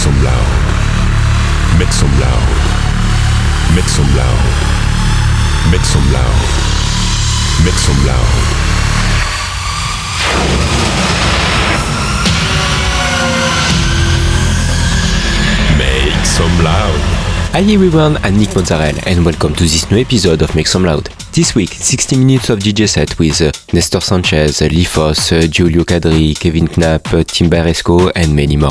Make some loud. Make some loud. Make some loud. Make some loud. Make some loud. Hi everyone, I'm Nick Mozzarella and welcome to this new episode of Make Some Loud. This week, 60 minutes of DJ set with uh, Nestor Sanchez, Lifos, uh, Giulio Cadri, Kevin Knapp, uh, Timbaresco and many more.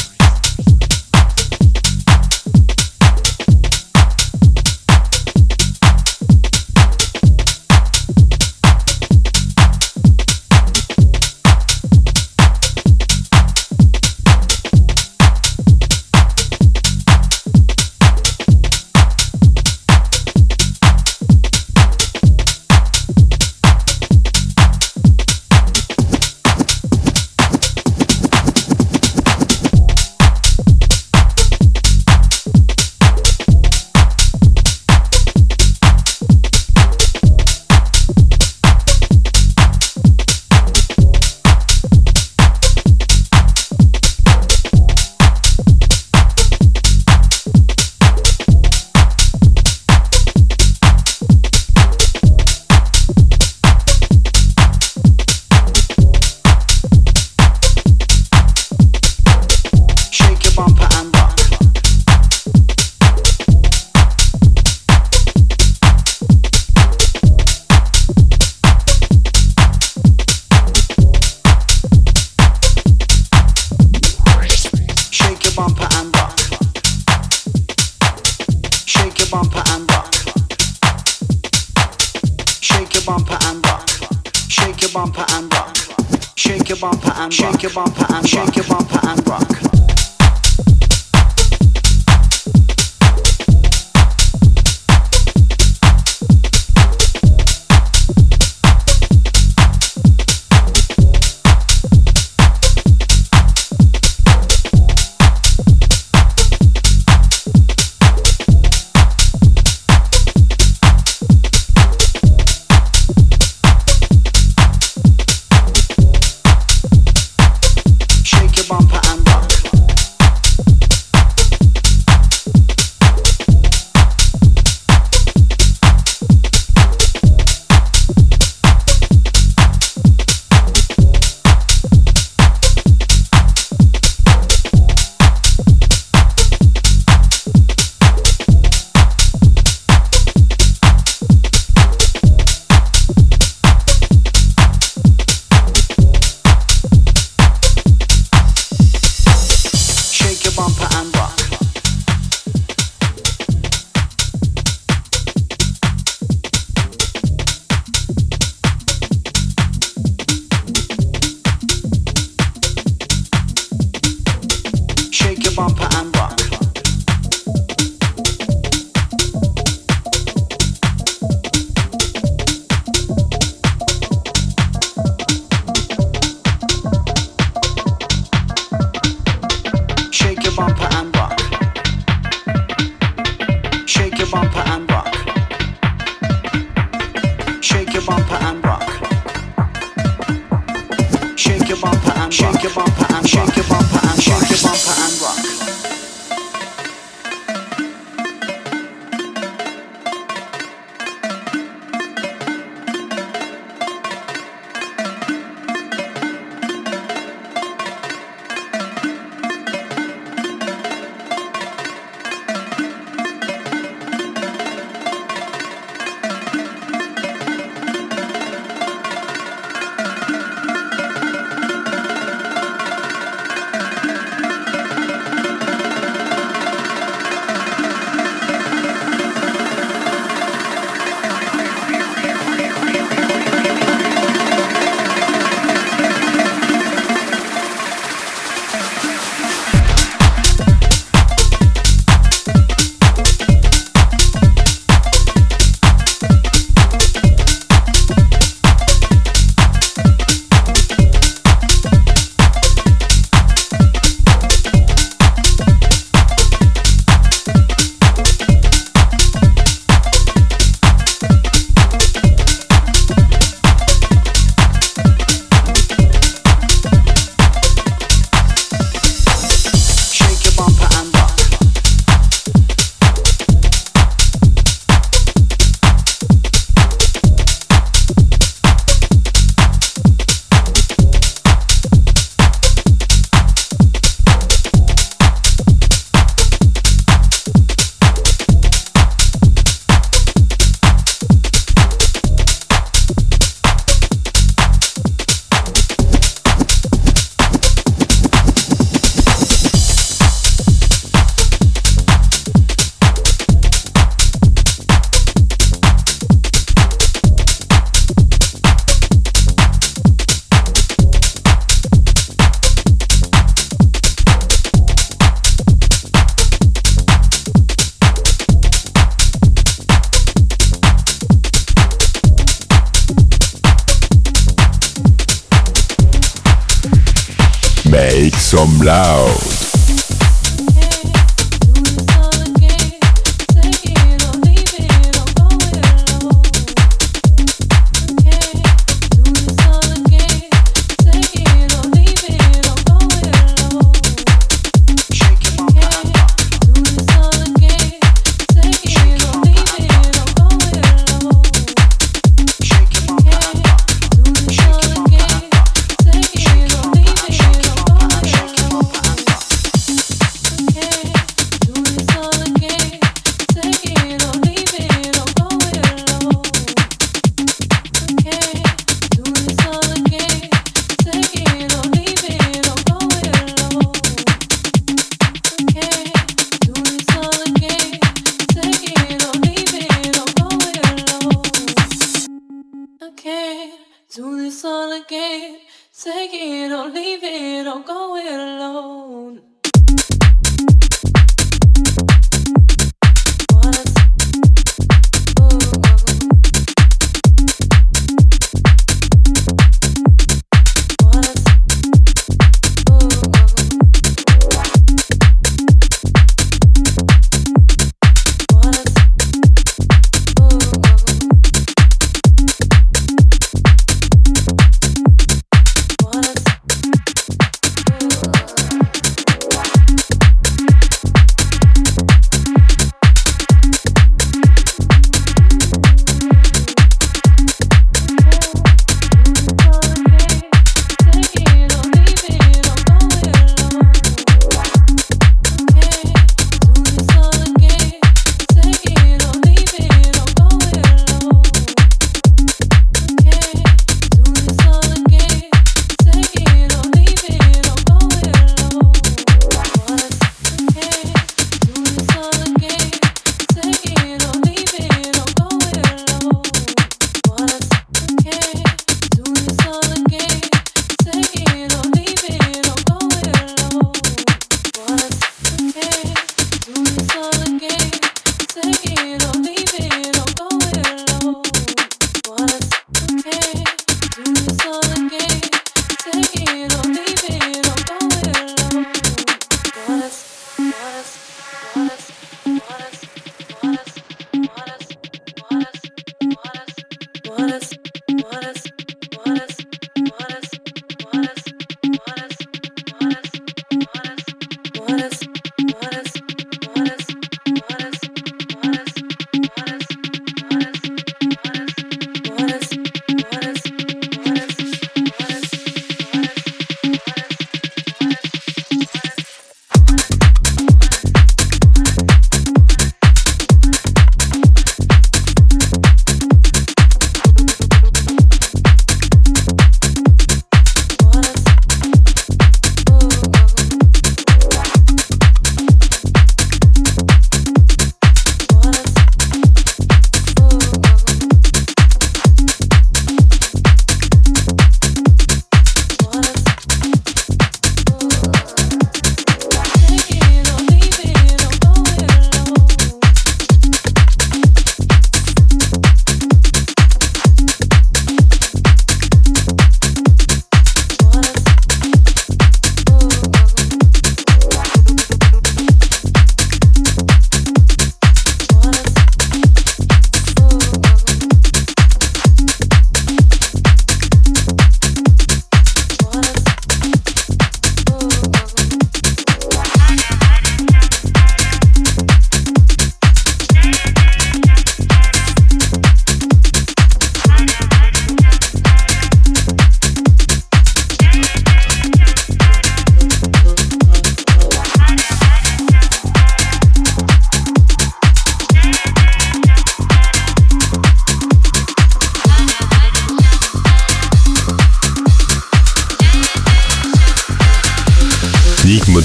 Do this all again. Take it or leave it or go it alone.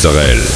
Sorel.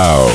Wow.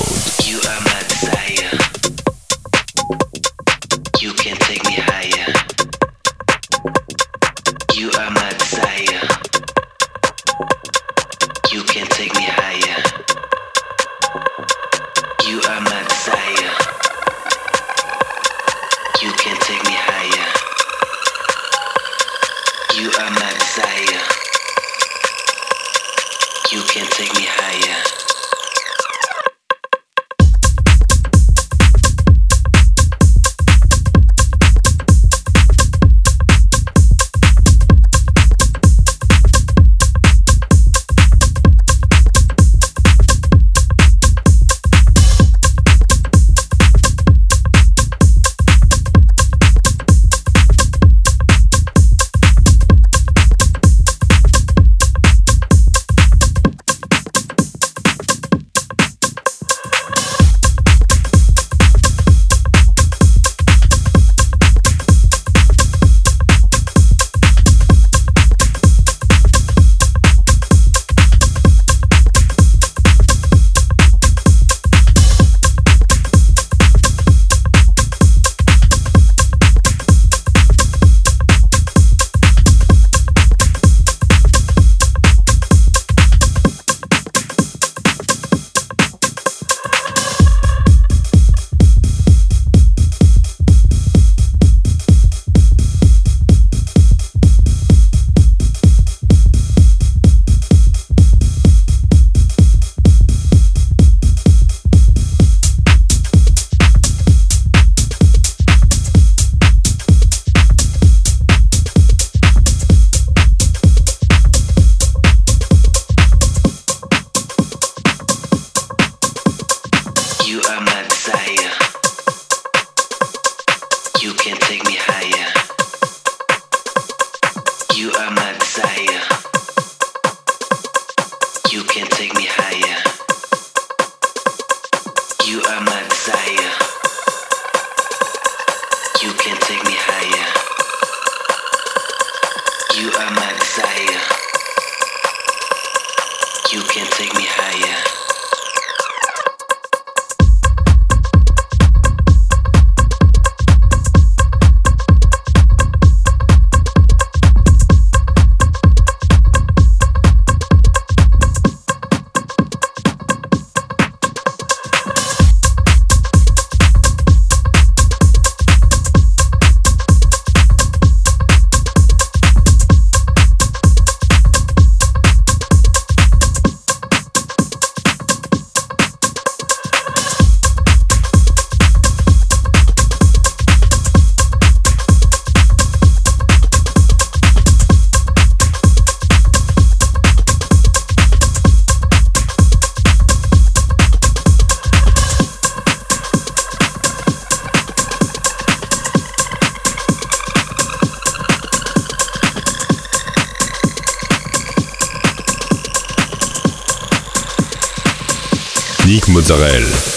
Mozzarella.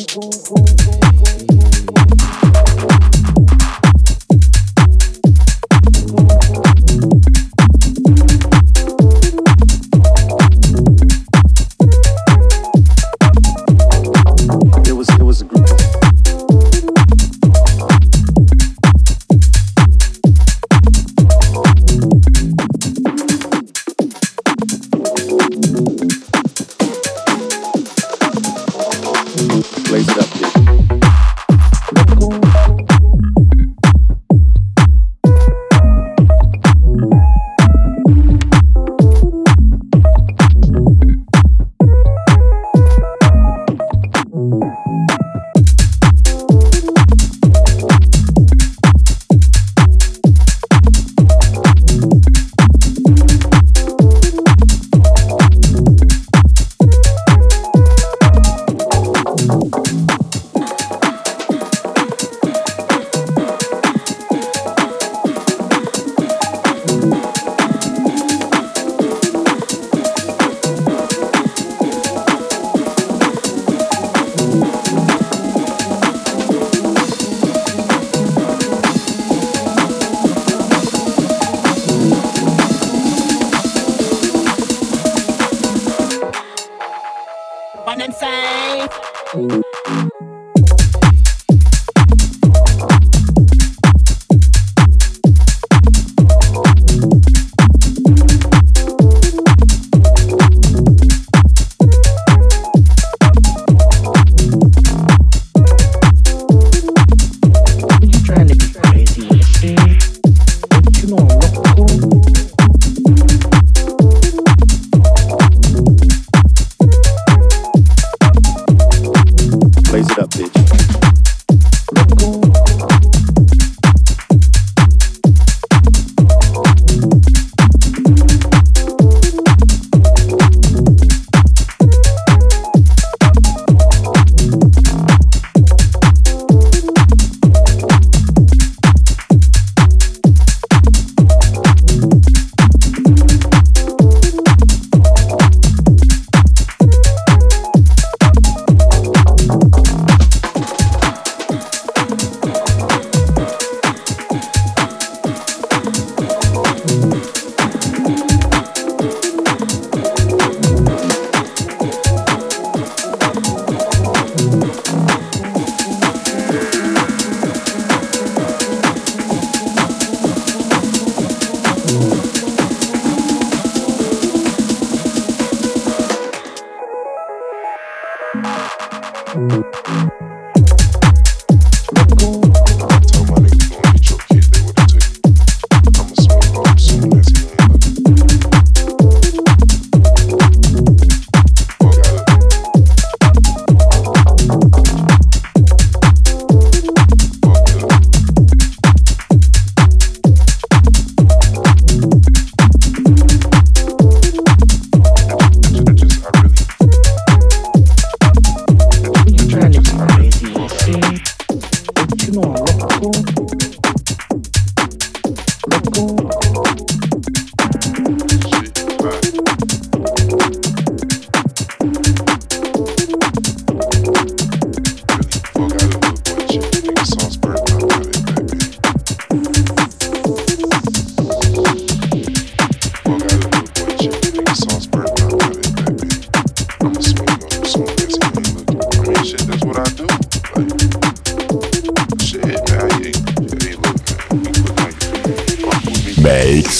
ゴーゴーゴーゴー。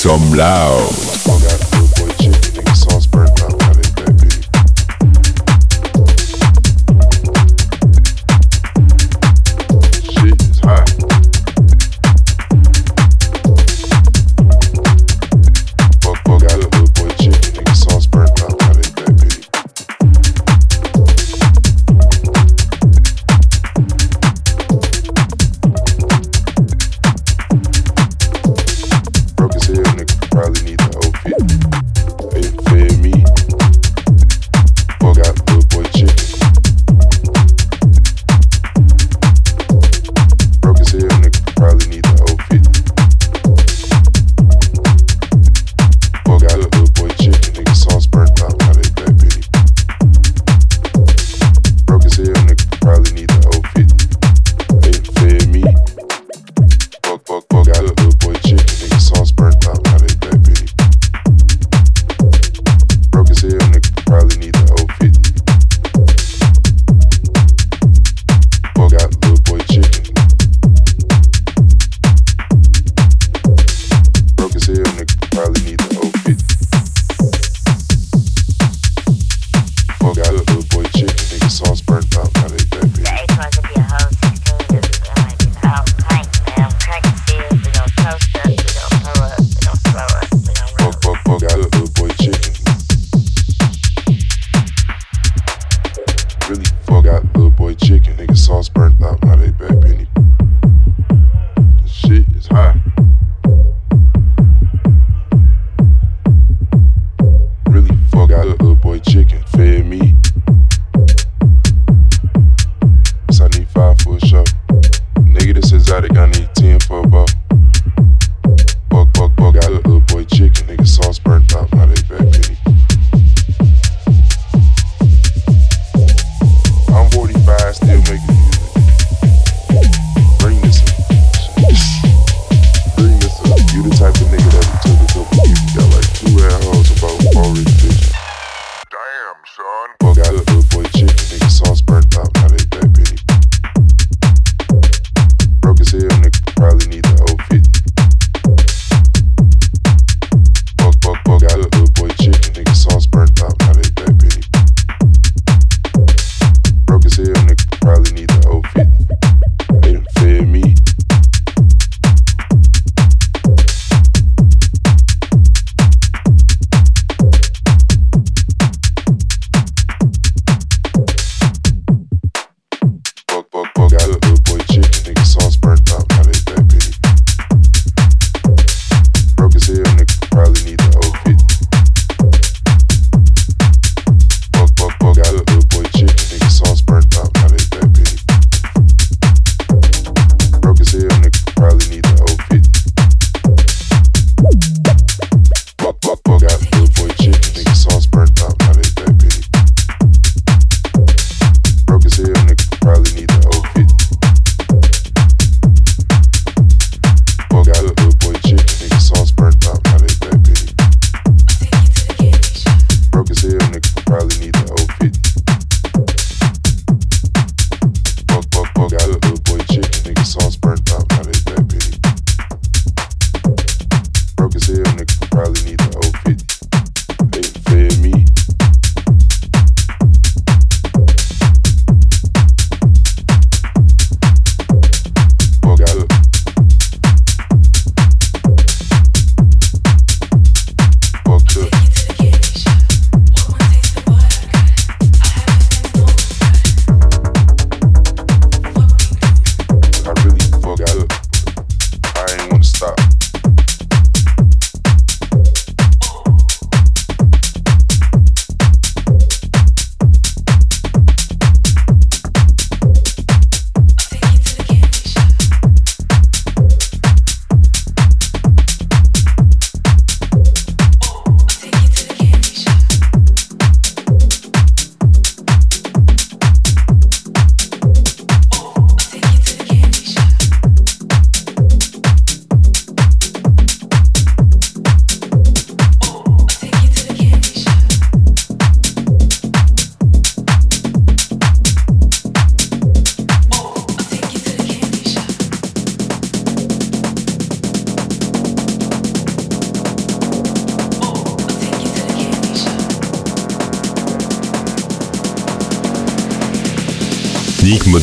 Probably need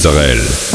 Nick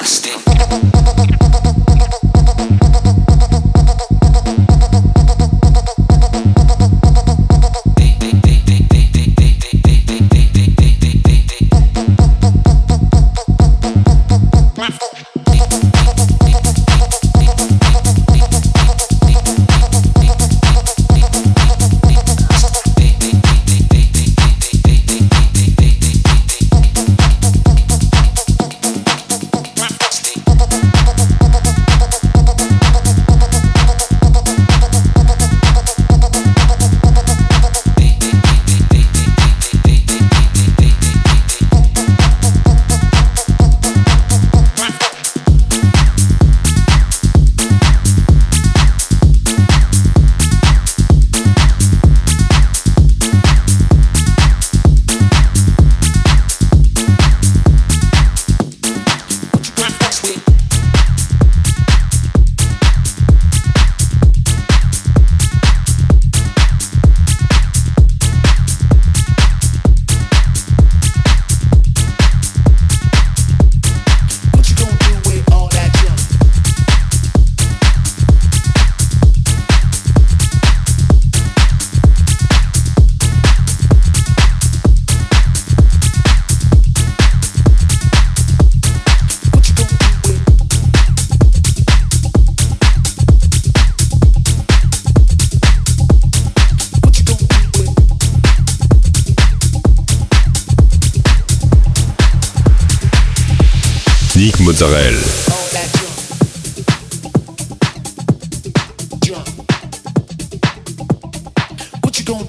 nasty.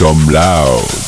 Some loud.